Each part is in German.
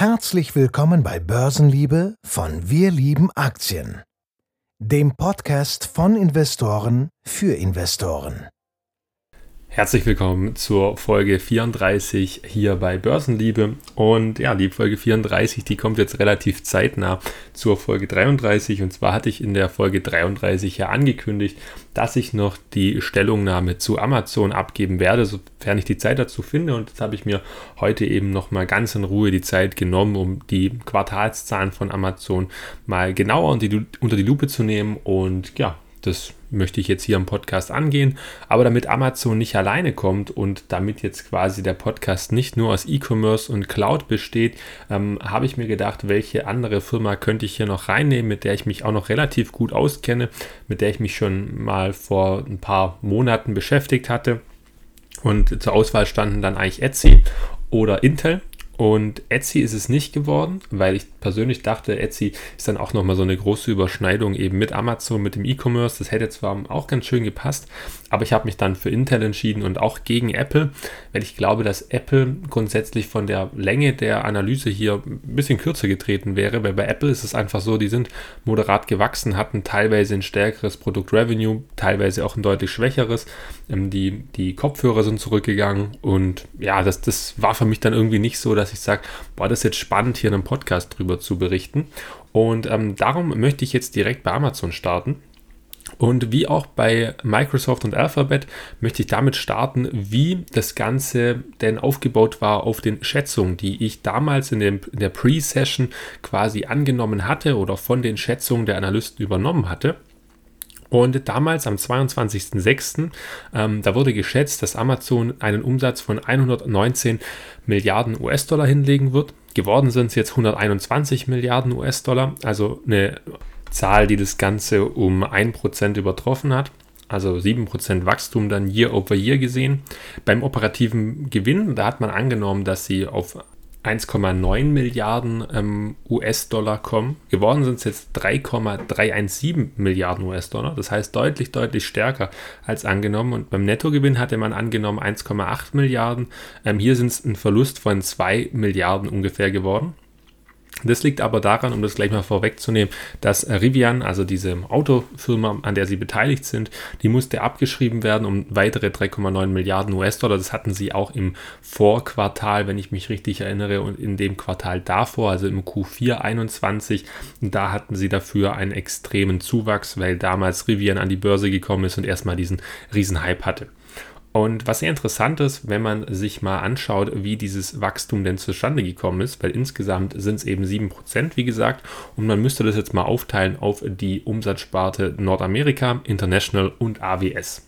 Herzlich willkommen bei Börsenliebe von Wir lieben Aktien, dem Podcast von Investoren für Investoren. Herzlich willkommen zur Folge 34 hier bei Börsenliebe. Und ja, die Folge 34, die kommt jetzt relativ zeitnah zur Folge 33. Und zwar hatte ich in der Folge 33 ja angekündigt, dass ich noch die Stellungnahme zu Amazon abgeben werde, sofern ich die Zeit dazu finde. Und jetzt habe ich mir heute eben nochmal ganz in Ruhe die Zeit genommen, um die Quartalszahlen von Amazon mal genauer unter die, Lupe zu nehmen. Und ja, das möchte ich jetzt hier im Podcast angehen. Aber damit Amazon nicht alleine kommt und damit jetzt quasi der Podcast nicht nur aus E-Commerce und Cloud besteht, ähm, habe ich mir gedacht, welche andere Firma könnte ich hier noch reinnehmen, mit der ich mich auch noch relativ gut auskenne, mit der ich mich schon mal vor ein paar Monaten beschäftigt hatte. Und zur Auswahl standen dann eigentlich Etsy oder Intel. Und Etsy ist es nicht geworden, weil ich persönlich dachte, Etsy ist dann auch nochmal so eine große Überschneidung eben mit Amazon, mit dem E-Commerce. Das hätte zwar auch ganz schön gepasst, aber ich habe mich dann für Intel entschieden und auch gegen Apple, weil ich glaube, dass Apple grundsätzlich von der Länge der Analyse hier ein bisschen kürzer getreten wäre, weil bei Apple ist es einfach so, die sind moderat gewachsen, hatten teilweise ein stärkeres Produkt-Revenue, teilweise auch ein deutlich schwächeres. Ähm, die, die Kopfhörer sind zurückgegangen und ja, das, das war für mich dann irgendwie nicht so, dass dass ich sage, boah, das jetzt spannend, hier in einem Podcast drüber zu berichten. Und ähm, darum möchte ich jetzt direkt bei Amazon starten. Und wie auch bei Microsoft und Alphabet möchte ich damit starten, wie das Ganze denn aufgebaut war auf den Schätzungen, die ich damals in, dem, in der Pre-Session quasi angenommen hatte oder von den Schätzungen der Analysten übernommen hatte. Und damals am 22.06. Ähm, da wurde geschätzt, dass Amazon einen Umsatz von 119 Milliarden US-Dollar hinlegen wird. Geworden sind es jetzt 121 Milliarden US-Dollar, also eine Zahl, die das Ganze um 1% übertroffen hat. Also 7% Wachstum dann Year over Year gesehen. Beim operativen Gewinn, da hat man angenommen, dass sie auf 1,9 Milliarden ähm, US-Dollar kommen. Geworden sind es jetzt 3,317 Milliarden US-Dollar. Das heißt deutlich, deutlich stärker als angenommen. Und beim Nettogewinn hatte man angenommen 1,8 Milliarden. Ähm, hier sind es ein Verlust von 2 Milliarden ungefähr geworden. Das liegt aber daran, um das gleich mal vorwegzunehmen, dass Rivian, also diese Autofirma, an der sie beteiligt sind, die musste abgeschrieben werden um weitere 3,9 Milliarden US-Dollar. Das hatten sie auch im Vorquartal, wenn ich mich richtig erinnere, und in dem Quartal davor, also im Q4 21. Da hatten sie dafür einen extremen Zuwachs, weil damals Rivian an die Börse gekommen ist und erstmal diesen riesen Hype hatte. Und was sehr interessant ist, wenn man sich mal anschaut, wie dieses Wachstum denn zustande gekommen ist, weil insgesamt sind es eben 7%, wie gesagt, und man müsste das jetzt mal aufteilen auf die Umsatzsparte Nordamerika, International und AWS.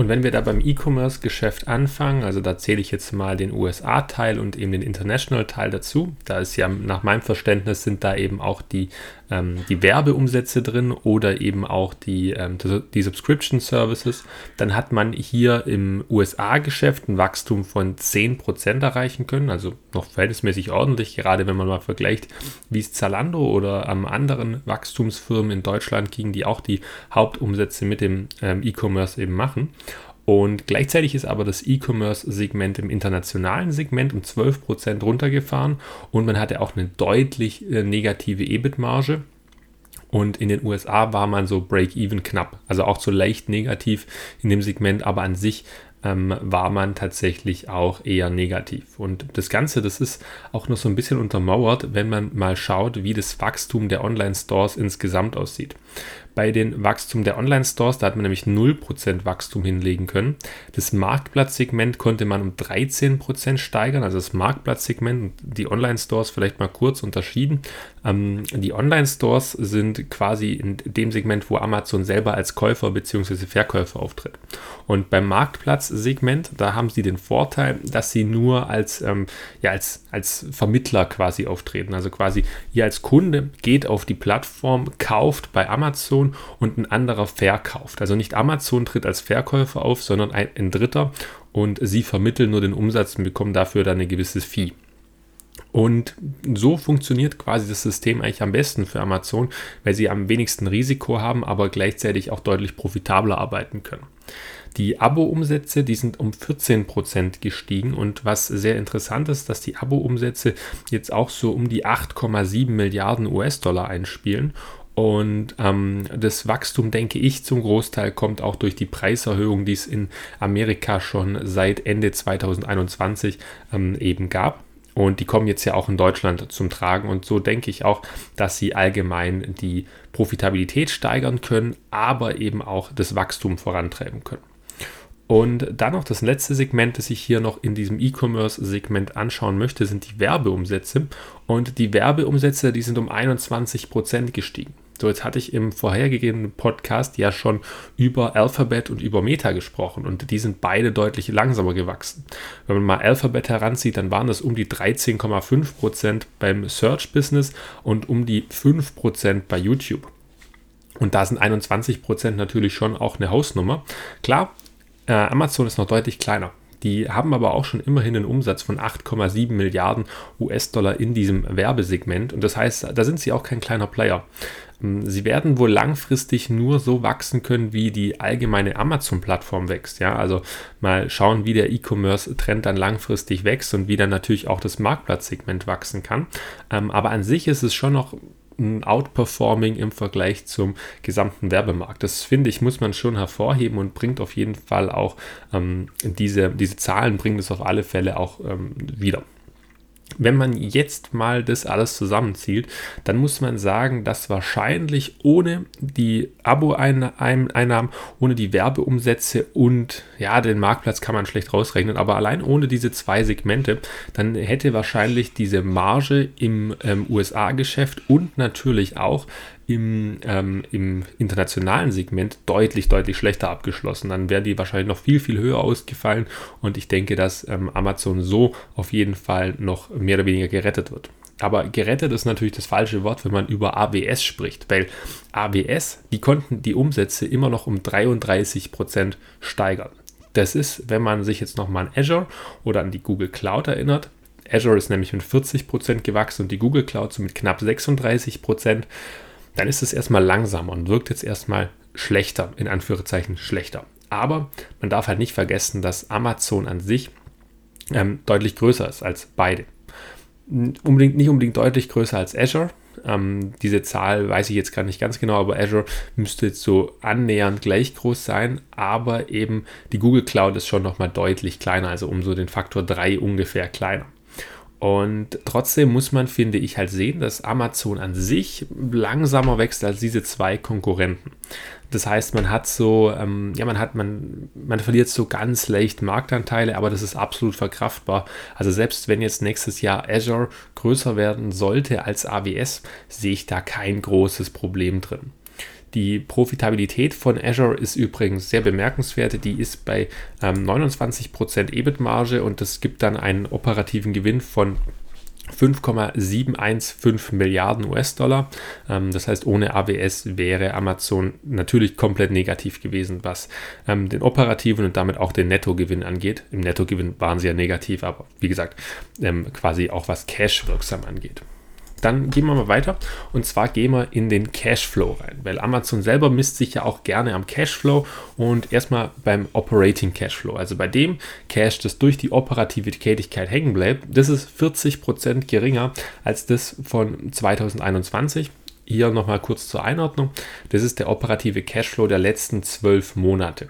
Und wenn wir da beim E-Commerce-Geschäft anfangen, also da zähle ich jetzt mal den USA-Teil und eben den International-Teil dazu. Da ist ja nach meinem Verständnis sind da eben auch die ähm, die Werbeumsätze drin oder eben auch die, ähm, die Subscription Services, dann hat man hier im USA-Geschäft ein Wachstum von 10% erreichen können, also noch verhältnismäßig ordentlich, gerade wenn man mal vergleicht, wie es Zalando oder ähm, anderen Wachstumsfirmen in Deutschland ging, die auch die Hauptumsätze mit dem ähm, E-Commerce eben machen. Und gleichzeitig ist aber das E-Commerce-Segment im internationalen Segment um 12% runtergefahren und man hatte auch eine deutlich äh, negative EBIT-Marge. Und in den USA war man so break-even knapp, also auch so leicht negativ in dem Segment, aber an sich ähm, war man tatsächlich auch eher negativ. Und das Ganze, das ist auch noch so ein bisschen untermauert, wenn man mal schaut, wie das Wachstum der Online-Stores insgesamt aussieht bei den Wachstum der Online-Stores. Da hat man nämlich 0% Wachstum hinlegen können. Das Marktplatzsegment konnte man um 13% steigern. Also das Marktplatzsegment und die Online-Stores vielleicht mal kurz unterschieden. Ähm, die Online-Stores sind quasi in dem Segment, wo Amazon selber als Käufer bzw. Verkäufer auftritt. Und beim Marktplatzsegment, da haben sie den Vorteil, dass sie nur als, ähm, ja, als, als Vermittler quasi auftreten. Also quasi ihr als Kunde geht auf die Plattform, kauft bei Amazon Amazon und ein anderer verkauft. Also nicht Amazon tritt als Verkäufer auf, sondern ein, ein Dritter und sie vermitteln nur den Umsatz und bekommen dafür dann ein gewisses Fee. Und so funktioniert quasi das System eigentlich am besten für Amazon, weil sie am wenigsten Risiko haben, aber gleichzeitig auch deutlich profitabler arbeiten können. Die Abo-Umsätze, die sind um 14% gestiegen und was sehr interessant ist, dass die Abo-Umsätze jetzt auch so um die 8,7 Milliarden US-Dollar einspielen und ähm, das Wachstum, denke ich, zum Großteil kommt auch durch die Preiserhöhung, die es in Amerika schon seit Ende 2021 ähm, eben gab. Und die kommen jetzt ja auch in Deutschland zum Tragen. Und so denke ich auch, dass sie allgemein die Profitabilität steigern können, aber eben auch das Wachstum vorantreiben können. Und dann noch das letzte Segment, das ich hier noch in diesem E-Commerce-Segment anschauen möchte, sind die Werbeumsätze. Und die Werbeumsätze, die sind um 21% gestiegen. So, jetzt hatte ich im vorhergehenden Podcast ja schon über Alphabet und über Meta gesprochen und die sind beide deutlich langsamer gewachsen. Wenn man mal Alphabet heranzieht, dann waren das um die 13,5% beim Search-Business und um die 5% bei YouTube. Und da sind 21% natürlich schon auch eine Hausnummer. Klar, äh, Amazon ist noch deutlich kleiner. Die haben aber auch schon immerhin einen Umsatz von 8,7 Milliarden US-Dollar in diesem Werbesegment. Und das heißt, da sind sie auch kein kleiner Player. Ähm, sie werden wohl langfristig nur so wachsen können, wie die allgemeine Amazon-Plattform wächst. Ja, also mal schauen, wie der E-Commerce-Trend dann langfristig wächst und wie dann natürlich auch das Marktplatzsegment wachsen kann. Ähm, aber an sich ist es schon noch ein Outperforming im Vergleich zum gesamten Werbemarkt. Das finde ich, muss man schon hervorheben und bringt auf jeden Fall auch ähm, diese, diese Zahlen, bringt es auf alle Fälle auch ähm, wieder. Wenn man jetzt mal das alles zusammenzieht, dann muss man sagen, dass wahrscheinlich ohne die Abo-Einnahmen, ohne die Werbeumsätze und ja, den Marktplatz kann man schlecht rausrechnen, aber allein ohne diese zwei Segmente, dann hätte wahrscheinlich diese Marge im ähm, USA-Geschäft und natürlich auch im, ähm, im internationalen Segment deutlich, deutlich schlechter abgeschlossen. Dann wären die wahrscheinlich noch viel, viel höher ausgefallen und ich denke, dass ähm, Amazon so auf jeden Fall noch mehr oder weniger gerettet wird. Aber gerettet ist natürlich das falsche Wort, wenn man über AWS spricht, weil AWS, die konnten die Umsätze immer noch um 33 Prozent steigern. Das ist, wenn man sich jetzt nochmal an Azure oder an die Google Cloud erinnert. Azure ist nämlich mit 40 Prozent gewachsen und die Google Cloud so mit knapp 36%. Prozent dann ist es erstmal langsamer und wirkt jetzt erstmal schlechter, in Anführungszeichen schlechter. Aber man darf halt nicht vergessen, dass Amazon an sich ähm, deutlich größer ist als beide. Unbedingt, nicht unbedingt deutlich größer als Azure. Ähm, diese Zahl weiß ich jetzt gar nicht ganz genau, aber Azure müsste jetzt so annähernd gleich groß sein, aber eben die Google Cloud ist schon nochmal deutlich kleiner, also um so den Faktor 3 ungefähr kleiner. Und trotzdem muss man, finde ich, halt sehen, dass Amazon an sich langsamer wächst als diese zwei Konkurrenten. Das heißt, man hat so, ähm, ja, man hat, man, man verliert so ganz leicht Marktanteile, aber das ist absolut verkraftbar. Also selbst wenn jetzt nächstes Jahr Azure größer werden sollte als AWS, sehe ich da kein großes Problem drin. Die Profitabilität von Azure ist übrigens sehr bemerkenswert. Die ist bei ähm, 29% EBIT-Marge und das gibt dann einen operativen Gewinn von 5,715 Milliarden US-Dollar. Ähm, das heißt, ohne AWS wäre Amazon natürlich komplett negativ gewesen, was ähm, den operativen und damit auch den Nettogewinn angeht. Im Nettogewinn waren sie ja negativ, aber wie gesagt, ähm, quasi auch was Cash wirksam angeht. Dann gehen wir mal weiter und zwar gehen wir in den Cashflow rein, weil Amazon selber misst sich ja auch gerne am Cashflow und erstmal beim Operating Cashflow, also bei dem Cash, das durch die operative Tätigkeit hängen bleibt, das ist 40% geringer als das von 2021. Hier nochmal kurz zur Einordnung. Das ist der operative Cashflow der letzten zwölf Monate.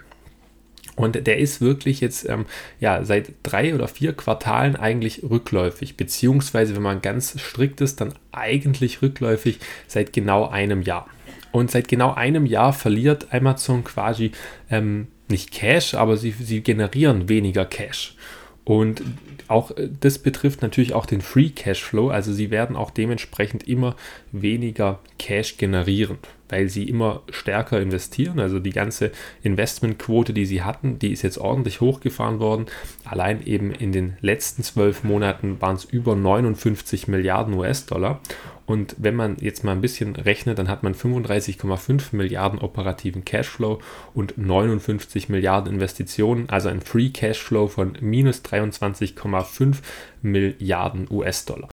Und der ist wirklich jetzt ähm, ja, seit drei oder vier Quartalen eigentlich rückläufig, beziehungsweise wenn man ganz strikt ist, dann eigentlich rückläufig seit genau einem Jahr. Und seit genau einem Jahr verliert Amazon quasi ähm, nicht Cash, aber sie, sie generieren weniger Cash. Und auch äh, das betrifft natürlich auch den Free Cashflow, also sie werden auch dementsprechend immer weniger Cash generieren weil sie immer stärker investieren. Also die ganze Investmentquote, die sie hatten, die ist jetzt ordentlich hochgefahren worden. Allein eben in den letzten zwölf Monaten waren es über 59 Milliarden US-Dollar. Und wenn man jetzt mal ein bisschen rechnet, dann hat man 35,5 Milliarden operativen Cashflow und 59 Milliarden Investitionen, also ein Free Cashflow von minus 23,5 Milliarden US-Dollar.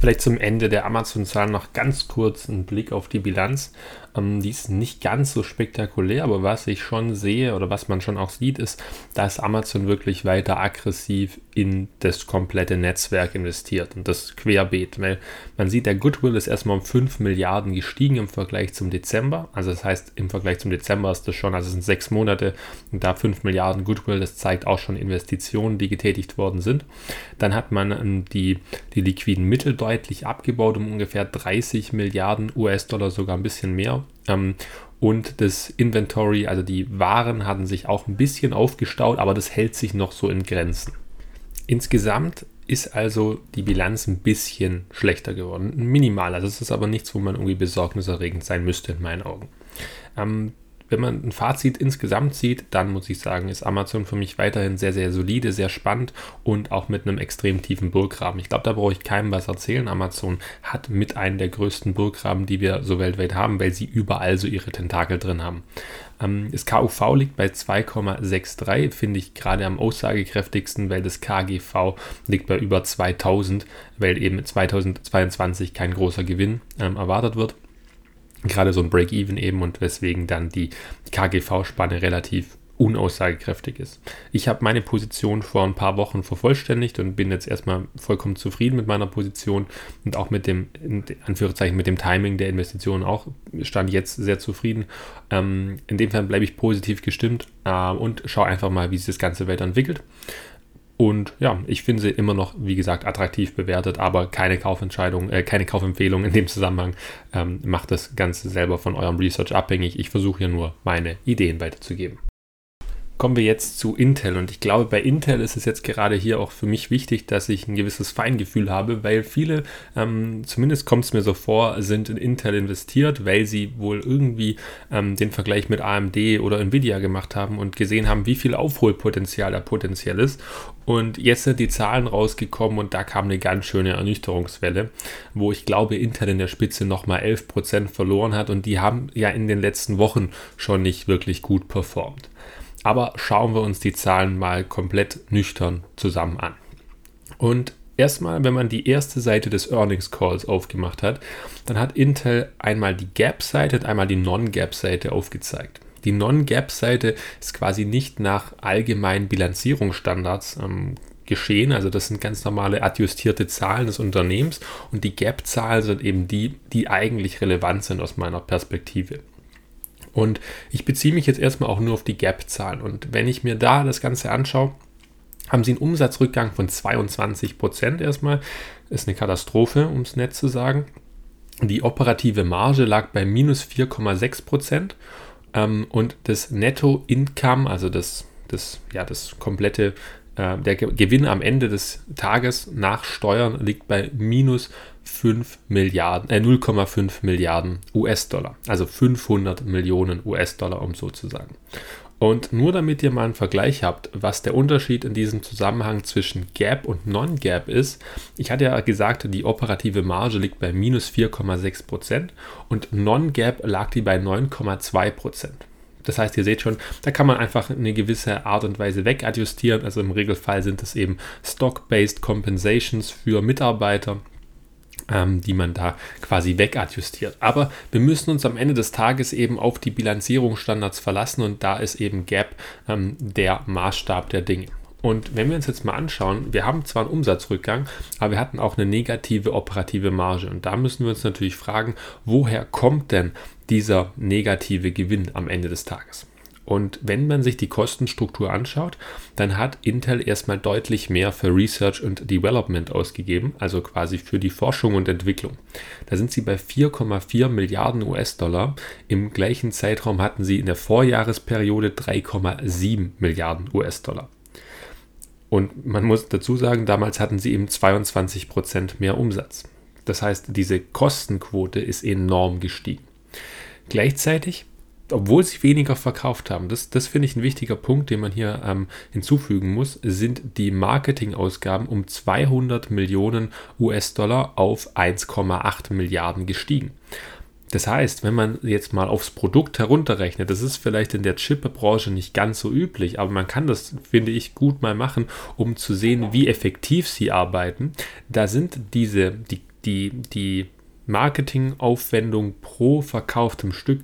Vielleicht zum Ende der Amazon-Zahlen noch ganz kurz einen Blick auf die Bilanz. Ähm, die ist nicht ganz so spektakulär, aber was ich schon sehe oder was man schon auch sieht, ist, dass Amazon wirklich weiter aggressiv in das komplette Netzwerk investiert und das querbeet, weil man sieht, der Goodwill ist erstmal um 5 Milliarden gestiegen im Vergleich zum Dezember. Also das heißt, im Vergleich zum Dezember ist das schon, also es sind sechs Monate und da 5 Milliarden Goodwill, das zeigt auch schon Investitionen, die getätigt worden sind. Dann hat man ähm, die, die liquiden Mittel deutlich abgebaut um ungefähr 30 Milliarden US-Dollar, sogar ein bisschen mehr. Ähm, und das Inventory, also die Waren, hatten sich auch ein bisschen aufgestaut, aber das hält sich noch so in Grenzen. Insgesamt ist also die Bilanz ein bisschen schlechter geworden. Minimal. Also es ist aber nichts, wo man irgendwie besorgniserregend sein müsste, in meinen Augen. Ähm, wenn man ein Fazit insgesamt sieht, dann muss ich sagen, ist Amazon für mich weiterhin sehr, sehr solide, sehr spannend und auch mit einem extrem tiefen Burggraben. Ich glaube, da brauche ich keinem was erzählen. Amazon hat mit einem der größten Burggraben, die wir so weltweit haben, weil sie überall so ihre Tentakel drin haben. Ähm, das KUV liegt bei 2,63, finde ich gerade am aussagekräftigsten, weil das KGV liegt bei über 2000, weil eben 2022 kein großer Gewinn ähm, erwartet wird gerade so ein Break-Even eben und weswegen dann die KGV-Spanne relativ unaussagekräftig ist. Ich habe meine Position vor ein paar Wochen vervollständigt und bin jetzt erstmal vollkommen zufrieden mit meiner Position und auch mit dem, in Anführungszeichen, mit dem Timing der Investition auch stand jetzt sehr zufrieden. Ähm, in dem Fall bleibe ich positiv gestimmt äh, und schaue einfach mal, wie sich das Ganze weiterentwickelt. Und ja, ich finde sie immer noch, wie gesagt, attraktiv bewertet, aber keine Kaufentscheidung, äh, keine Kaufempfehlung in dem Zusammenhang. Ähm, macht das Ganze selber von eurem Research abhängig. Ich versuche hier nur meine Ideen weiterzugeben. Kommen wir jetzt zu Intel und ich glaube, bei Intel ist es jetzt gerade hier auch für mich wichtig, dass ich ein gewisses Feingefühl habe, weil viele, ähm, zumindest kommt es mir so vor, sind in Intel investiert, weil sie wohl irgendwie ähm, den Vergleich mit AMD oder Nvidia gemacht haben und gesehen haben, wie viel Aufholpotenzial da potenziell ist. Und jetzt sind die Zahlen rausgekommen und da kam eine ganz schöne Ernüchterungswelle, wo ich glaube, Intel in der Spitze nochmal 11% verloren hat und die haben ja in den letzten Wochen schon nicht wirklich gut performt. Aber schauen wir uns die Zahlen mal komplett nüchtern zusammen an. Und erstmal, wenn man die erste Seite des Earnings Calls aufgemacht hat, dann hat Intel einmal die Gap-Seite und einmal die Non-Gap-Seite aufgezeigt. Die Non-Gap-Seite ist quasi nicht nach allgemeinen Bilanzierungsstandards ähm, geschehen. Also das sind ganz normale adjustierte Zahlen des Unternehmens und die Gap-Zahlen sind eben die, die eigentlich relevant sind aus meiner Perspektive. Und ich beziehe mich jetzt erstmal auch nur auf die Gap-Zahlen. Und wenn ich mir da das Ganze anschaue, haben sie einen Umsatzrückgang von 22 Prozent erstmal. Ist eine Katastrophe, um es nett zu sagen. Die operative Marge lag bei minus 4,6 Prozent. Ähm, und das Netto-Income, also das, das, ja, das komplette äh, der Gewinn am Ende des Tages nach Steuern liegt bei minus 5 Milliarden, äh 0,5 Milliarden US-Dollar. Also 500 Millionen US-Dollar, um so zu sagen. Und nur damit ihr mal einen Vergleich habt, was der Unterschied in diesem Zusammenhang zwischen Gap und Non-Gap ist. Ich hatte ja gesagt, die operative Marge liegt bei minus 4,6% und Non-Gap lag die bei 9,2%. Das heißt, ihr seht schon, da kann man einfach eine gewisse Art und Weise wegadjustieren. Also im Regelfall sind es eben Stock-Based Compensations für Mitarbeiter ähm, die man da quasi wegadjustiert. Aber wir müssen uns am Ende des Tages eben auf die Bilanzierungsstandards verlassen und da ist eben GAP ähm, der Maßstab der Dinge. Und wenn wir uns jetzt mal anschauen, wir haben zwar einen Umsatzrückgang, aber wir hatten auch eine negative operative Marge. Und da müssen wir uns natürlich fragen, woher kommt denn dieser negative Gewinn am Ende des Tages? Und wenn man sich die Kostenstruktur anschaut, dann hat Intel erstmal deutlich mehr für Research und Development ausgegeben, also quasi für die Forschung und Entwicklung. Da sind sie bei 4,4 Milliarden US-Dollar. Im gleichen Zeitraum hatten sie in der Vorjahresperiode 3,7 Milliarden US-Dollar. Und man muss dazu sagen, damals hatten sie eben 22 Prozent mehr Umsatz. Das heißt, diese Kostenquote ist enorm gestiegen. Gleichzeitig, obwohl sie weniger verkauft haben, das, das finde ich ein wichtiger Punkt, den man hier ähm, hinzufügen muss, sind die Marketingausgaben um 200 Millionen US-Dollar auf 1,8 Milliarden gestiegen. Das heißt, wenn man jetzt mal aufs Produkt herunterrechnet, das ist vielleicht in der Chip-Branche nicht ganz so üblich, aber man kann das, finde ich, gut mal machen, um zu sehen, wie effektiv sie arbeiten. Da sind diese, die, die, die Marketingaufwendung pro verkauftem Stück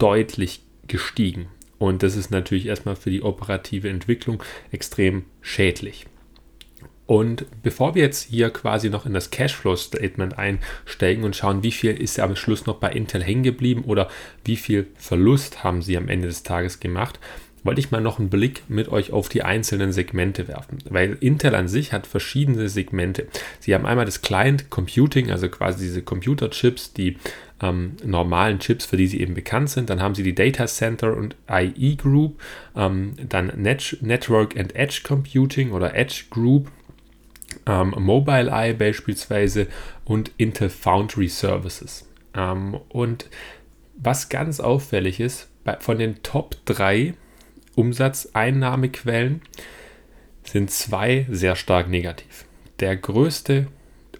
deutlich gestiegen. Und das ist natürlich erstmal für die operative Entwicklung extrem schädlich. Und bevor wir jetzt hier quasi noch in das Cashflow-Statement einsteigen und schauen, wie viel ist am Schluss noch bei Intel hängen geblieben oder wie viel Verlust haben sie am Ende des Tages gemacht, wollte ich mal noch einen Blick mit euch auf die einzelnen Segmente werfen. Weil Intel an sich hat verschiedene Segmente. Sie haben einmal das Client Computing, also quasi diese Computerchips, die ähm, normalen Chips, für die sie eben bekannt sind. Dann haben sie die Data Center und IE Group, ähm, dann Net Network and Edge Computing oder Edge Group, ähm, Mobileye beispielsweise und Intel Foundry Services. Ähm, und was ganz auffällig ist, bei, von den Top 3 Umsatzeinnahmequellen sind zwei sehr stark negativ. Der größte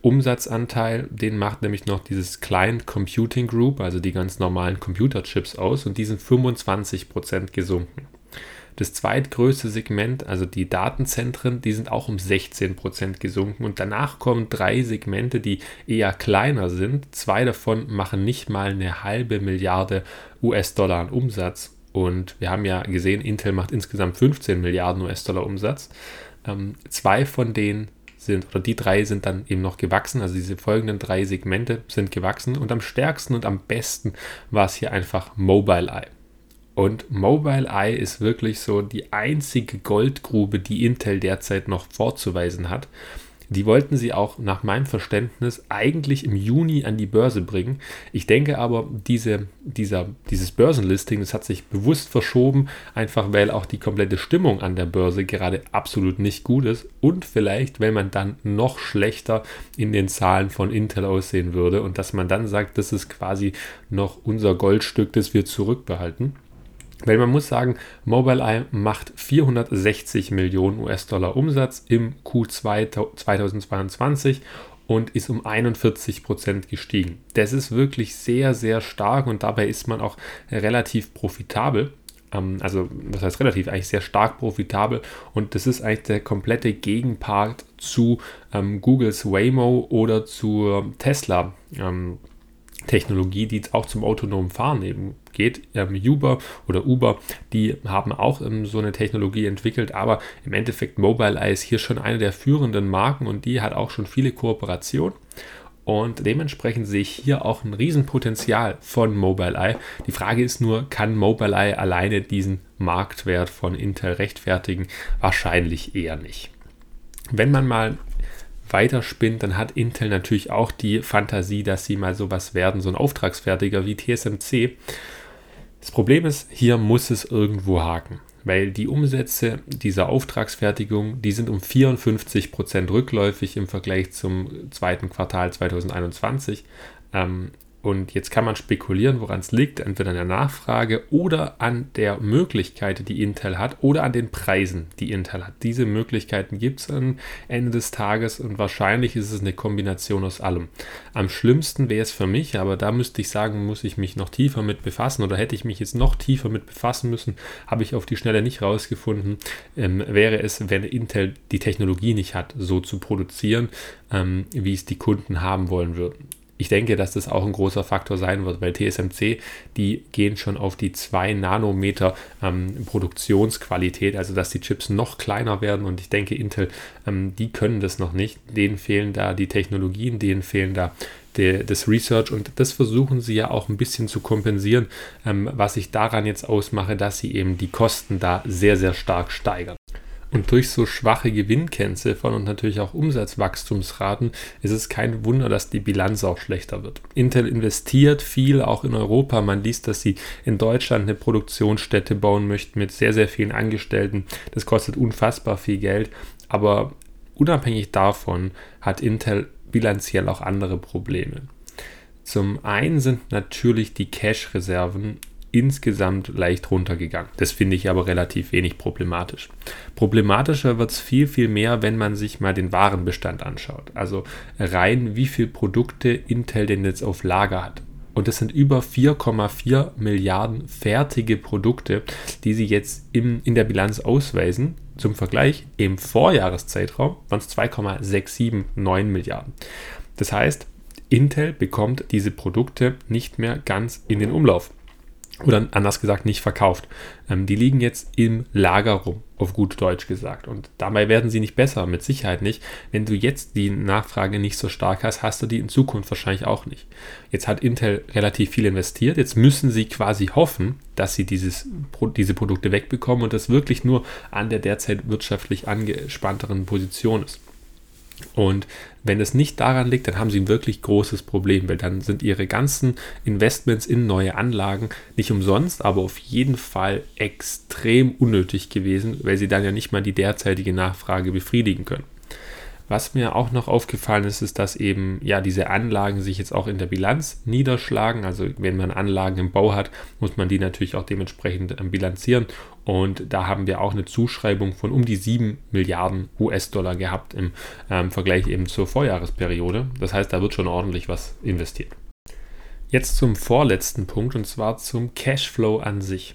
Umsatzanteil, den macht nämlich noch dieses Client Computing Group, also die ganz normalen Computerchips aus und die sind 25% gesunken. Das zweitgrößte Segment, also die Datenzentren, die sind auch um 16% gesunken und danach kommen drei Segmente, die eher kleiner sind. Zwei davon machen nicht mal eine halbe Milliarde US-Dollar an Umsatz und wir haben ja gesehen, Intel macht insgesamt 15 Milliarden US-Dollar Umsatz. Ähm, zwei von denen sind, oder die drei sind dann eben noch gewachsen, also diese folgenden drei Segmente sind gewachsen und am stärksten und am besten war es hier einfach Mobileye. Und Mobileye ist wirklich so die einzige Goldgrube, die Intel derzeit noch vorzuweisen hat. Die wollten sie auch nach meinem Verständnis eigentlich im Juni an die Börse bringen. Ich denke aber, diese, dieser, dieses Börsenlisting, das hat sich bewusst verschoben, einfach weil auch die komplette Stimmung an der Börse gerade absolut nicht gut ist und vielleicht, weil man dann noch schlechter in den Zahlen von Intel aussehen würde und dass man dann sagt, das ist quasi noch unser Goldstück, das wir zurückbehalten. Weil man muss sagen, Mobileye macht 460 Millionen US-Dollar Umsatz im Q2 2022 und ist um 41 Prozent gestiegen. Das ist wirklich sehr, sehr stark und dabei ist man auch relativ profitabel. Ähm, also, das heißt relativ, eigentlich sehr stark profitabel und das ist eigentlich der komplette Gegenpart zu ähm, Googles Waymo oder zu Tesla. Ähm, Technologie, die auch zum autonomen Fahren eben geht. Ähm, Uber oder Uber, die haben auch ähm, so eine Technologie entwickelt, aber im Endeffekt Mobileye ist hier schon eine der führenden Marken und die hat auch schon viele Kooperationen. Und dementsprechend sehe ich hier auch ein Riesenpotenzial von Mobileye. Die Frage ist nur, kann Mobileye alleine diesen Marktwert von Intel rechtfertigen? Wahrscheinlich eher nicht. Wenn man mal weiterspinnt, dann hat Intel natürlich auch die Fantasie, dass sie mal sowas werden, so ein Auftragsfertiger wie TSMC. Das Problem ist, hier muss es irgendwo haken, weil die Umsätze dieser Auftragsfertigung, die sind um 54 Prozent rückläufig im Vergleich zum zweiten Quartal 2021. Ähm, und jetzt kann man spekulieren, woran es liegt, entweder an der Nachfrage oder an der Möglichkeit, die Intel hat, oder an den Preisen, die Intel hat. Diese Möglichkeiten gibt es am Ende des Tages und wahrscheinlich ist es eine Kombination aus allem. Am schlimmsten wäre es für mich, aber da müsste ich sagen, muss ich mich noch tiefer mit befassen oder hätte ich mich jetzt noch tiefer mit befassen müssen, habe ich auf die Schnelle nicht rausgefunden, ähm, wäre es, wenn Intel die Technologie nicht hat, so zu produzieren, ähm, wie es die Kunden haben wollen würden ich denke, dass das auch ein großer Faktor sein wird, weil TSMC, die gehen schon auf die 2 Nanometer ähm, Produktionsqualität, also dass die Chips noch kleiner werden und ich denke, Intel, ähm, die können das noch nicht. Denen fehlen da die Technologien, denen fehlen da de, das Research und das versuchen sie ja auch ein bisschen zu kompensieren, ähm, was ich daran jetzt ausmache, dass sie eben die Kosten da sehr, sehr stark steigern. Und durch so schwache Gewinnkennziffern und natürlich auch Umsatzwachstumsraten ist es kein Wunder, dass die Bilanz auch schlechter wird. Intel investiert viel, auch in Europa. Man liest, dass sie in Deutschland eine Produktionsstätte bauen möchten mit sehr, sehr vielen Angestellten. Das kostet unfassbar viel Geld. Aber unabhängig davon hat Intel bilanziell auch andere Probleme. Zum einen sind natürlich die Cash-Reserven insgesamt leicht runtergegangen. Das finde ich aber relativ wenig problematisch. Problematischer wird es viel, viel mehr, wenn man sich mal den Warenbestand anschaut. Also rein, wie viele Produkte Intel denn jetzt auf Lager hat. Und das sind über 4,4 Milliarden fertige Produkte, die sie jetzt im, in der Bilanz ausweisen. Zum Vergleich, im Vorjahreszeitraum waren es 2,679 Milliarden. Das heißt, Intel bekommt diese Produkte nicht mehr ganz in den Umlauf. Oder anders gesagt, nicht verkauft. Ähm, die liegen jetzt im Lager rum, auf gut Deutsch gesagt. Und dabei werden sie nicht besser, mit Sicherheit nicht. Wenn du jetzt die Nachfrage nicht so stark hast, hast du die in Zukunft wahrscheinlich auch nicht. Jetzt hat Intel relativ viel investiert. Jetzt müssen sie quasi hoffen, dass sie dieses, diese Produkte wegbekommen und das wirklich nur an der derzeit wirtschaftlich angespannteren Position ist. Und wenn es nicht daran liegt, dann haben sie ein wirklich großes Problem, weil dann sind ihre ganzen Investments in neue Anlagen nicht umsonst, aber auf jeden Fall extrem unnötig gewesen, weil sie dann ja nicht mal die derzeitige Nachfrage befriedigen können. Was mir auch noch aufgefallen ist, ist, dass eben ja diese Anlagen sich jetzt auch in der Bilanz niederschlagen. Also wenn man Anlagen im Bau hat, muss man die natürlich auch dementsprechend ähm, bilanzieren. Und da haben wir auch eine Zuschreibung von um die 7 Milliarden US-Dollar gehabt im ähm, Vergleich eben zur Vorjahresperiode. Das heißt, da wird schon ordentlich was investiert. Jetzt zum vorletzten Punkt und zwar zum Cashflow an sich.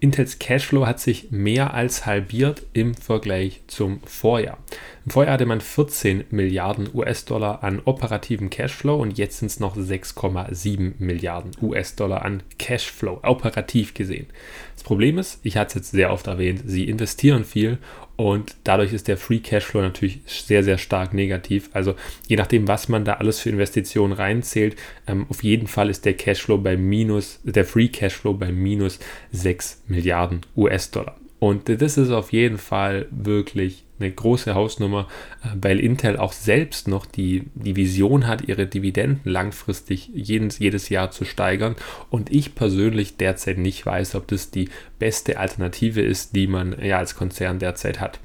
Intels Cashflow hat sich mehr als halbiert im Vergleich zum Vorjahr. Im Vorjahr hatte man 14 Milliarden US-Dollar an operativen Cashflow und jetzt sind es noch 6,7 Milliarden US-Dollar an Cashflow, operativ gesehen. Das Problem ist, ich hatte es jetzt sehr oft erwähnt, sie investieren viel und dadurch ist der Free Cashflow natürlich sehr, sehr stark negativ. Also je nachdem, was man da alles für Investitionen reinzählt, ähm, auf jeden Fall ist der Cashflow bei minus, der Free Cashflow bei minus 6 Milliarden US-Dollar. Und das ist auf jeden Fall wirklich eine große Hausnummer, äh, weil Intel auch selbst noch die, die Vision hat, ihre Dividenden langfristig jedes, jedes Jahr zu steigern. Und ich persönlich derzeit nicht weiß, ob das die beste Alternative ist, die man ja als Konzern derzeit hat.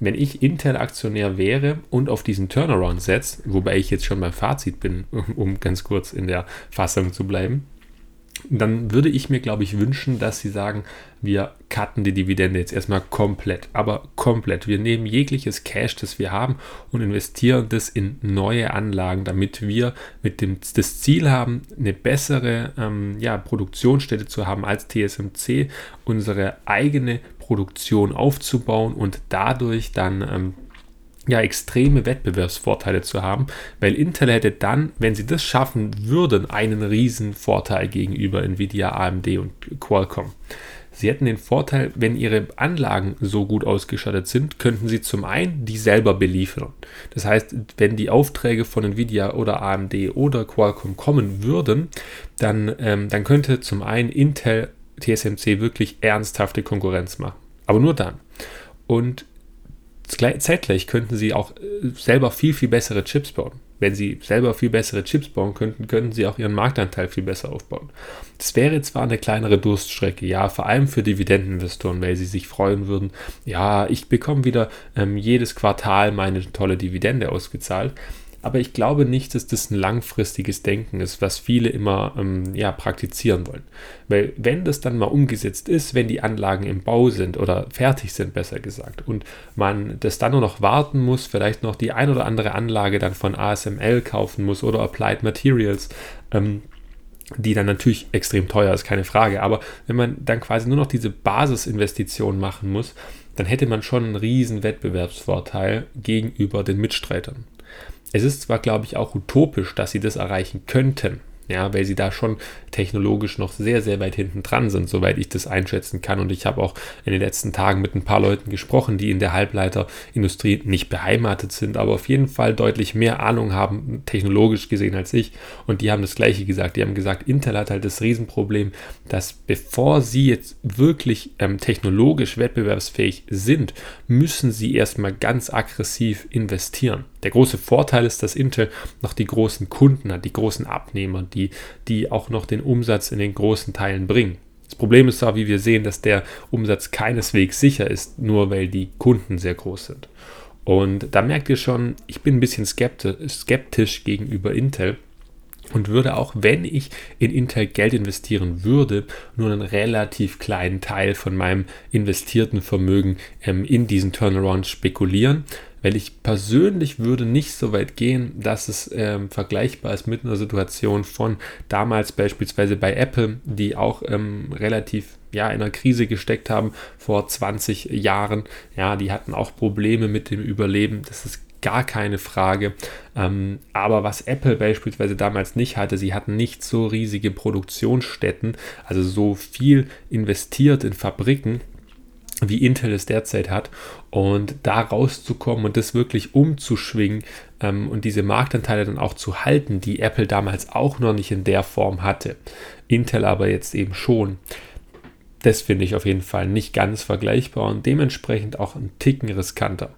Wenn ich Intel-Aktionär wäre und auf diesen Turnaround setze, wobei ich jetzt schon beim Fazit bin, um ganz kurz in der Fassung zu bleiben, dann würde ich mir, glaube ich, wünschen, dass sie sagen, wir cutten die Dividende jetzt erstmal komplett, aber komplett. Wir nehmen jegliches Cash, das wir haben und investieren das in neue Anlagen, damit wir mit dem das Ziel haben, eine bessere ähm, ja, Produktionsstätte zu haben als TSMC, unsere eigene Produktion aufzubauen und dadurch dann ähm, ja, extreme Wettbewerbsvorteile zu haben, weil Intel hätte dann, wenn sie das schaffen würden, einen riesen Vorteil gegenüber Nvidia, AMD und Qualcomm. Sie hätten den Vorteil, wenn ihre Anlagen so gut ausgestattet sind, könnten sie zum einen die selber beliefern. Das heißt, wenn die Aufträge von Nvidia oder AMD oder Qualcomm kommen würden, dann, ähm, dann könnte zum einen Intel TSMC wirklich ernsthafte Konkurrenz machen. Aber nur dann. Und zeitgleich könnten sie auch äh, selber viel, viel bessere Chips bauen. Wenn sie selber viel bessere Chips bauen könnten, könnten sie auch ihren Marktanteil viel besser aufbauen. Das wäre zwar eine kleinere Durststrecke, ja, vor allem für Dividendeninvestoren, weil sie sich freuen würden, ja, ich bekomme wieder ähm, jedes Quartal meine tolle Dividende ausgezahlt, aber ich glaube nicht, dass das ein langfristiges Denken ist, was viele immer ähm, ja, praktizieren wollen. Weil wenn das dann mal umgesetzt ist, wenn die Anlagen im Bau sind oder fertig sind, besser gesagt, und man das dann nur noch warten muss, vielleicht noch die ein oder andere Anlage dann von ASML kaufen muss oder Applied Materials, ähm, die dann natürlich extrem teuer ist, keine Frage. Aber wenn man dann quasi nur noch diese Basisinvestition machen muss, dann hätte man schon einen riesen Wettbewerbsvorteil gegenüber den Mitstreitern. Es ist zwar, glaube ich, auch utopisch, dass sie das erreichen könnten, ja, weil sie da schon technologisch noch sehr, sehr weit hinten dran sind, soweit ich das einschätzen kann. Und ich habe auch in den letzten Tagen mit ein paar Leuten gesprochen, die in der Halbleiterindustrie nicht beheimatet sind, aber auf jeden Fall deutlich mehr Ahnung haben, technologisch gesehen als ich. Und die haben das Gleiche gesagt. Die haben gesagt, Intel hat halt das Riesenproblem, dass bevor sie jetzt wirklich ähm, technologisch wettbewerbsfähig sind, müssen sie erstmal ganz aggressiv investieren. Der große Vorteil ist, dass Intel noch die großen Kunden hat, die großen Abnehmer, die, die auch noch den Umsatz in den großen Teilen bringen. Das Problem ist zwar, wie wir sehen, dass der Umsatz keineswegs sicher ist, nur weil die Kunden sehr groß sind. Und da merkt ihr schon, ich bin ein bisschen skeptisch, skeptisch gegenüber Intel und würde auch, wenn ich in Intel Geld investieren würde, nur einen relativ kleinen Teil von meinem investierten Vermögen ähm, in diesen Turnaround spekulieren, weil ich persönlich würde nicht so weit gehen, dass es ähm, vergleichbar ist mit einer Situation von damals beispielsweise bei Apple, die auch ähm, relativ ja, in einer Krise gesteckt haben vor 20 Jahren. Ja, die hatten auch Probleme mit dem Überleben. Das ist gar keine Frage. Ähm, aber was Apple beispielsweise damals nicht hatte, sie hatten nicht so riesige Produktionsstätten, also so viel investiert in Fabriken, wie Intel es derzeit hat. Und da rauszukommen und das wirklich umzuschwingen ähm, und diese Marktanteile dann auch zu halten, die Apple damals auch noch nicht in der Form hatte. Intel aber jetzt eben schon. Das finde ich auf jeden Fall nicht ganz vergleichbar und dementsprechend auch ein Ticken riskanter.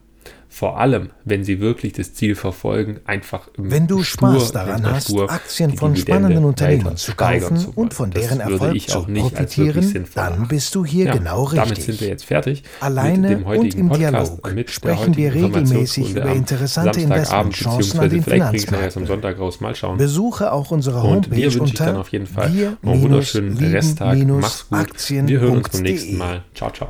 Vor allem, wenn sie wirklich das Ziel verfolgen, einfach im Wenn du Spaß daran hast, Aktien von spannenden Unternehmen zu kaufen zu und von deren Erfolg zu profitieren, dann bist du hier ja, genau richtig. Damit sind wir jetzt fertig. Alleine und im Podcast Dialog sprechen wir regelmäßig über interessante Investmentchancen an den Finanzmärkten. am Sonntag raus. Mal schauen. Besuche auch unsere Homepage und unter dann auf jeden Fall einen wunderschönen Resttag. Mach's gut. Wir hören uns beim nächsten Mal. Ciao, ciao.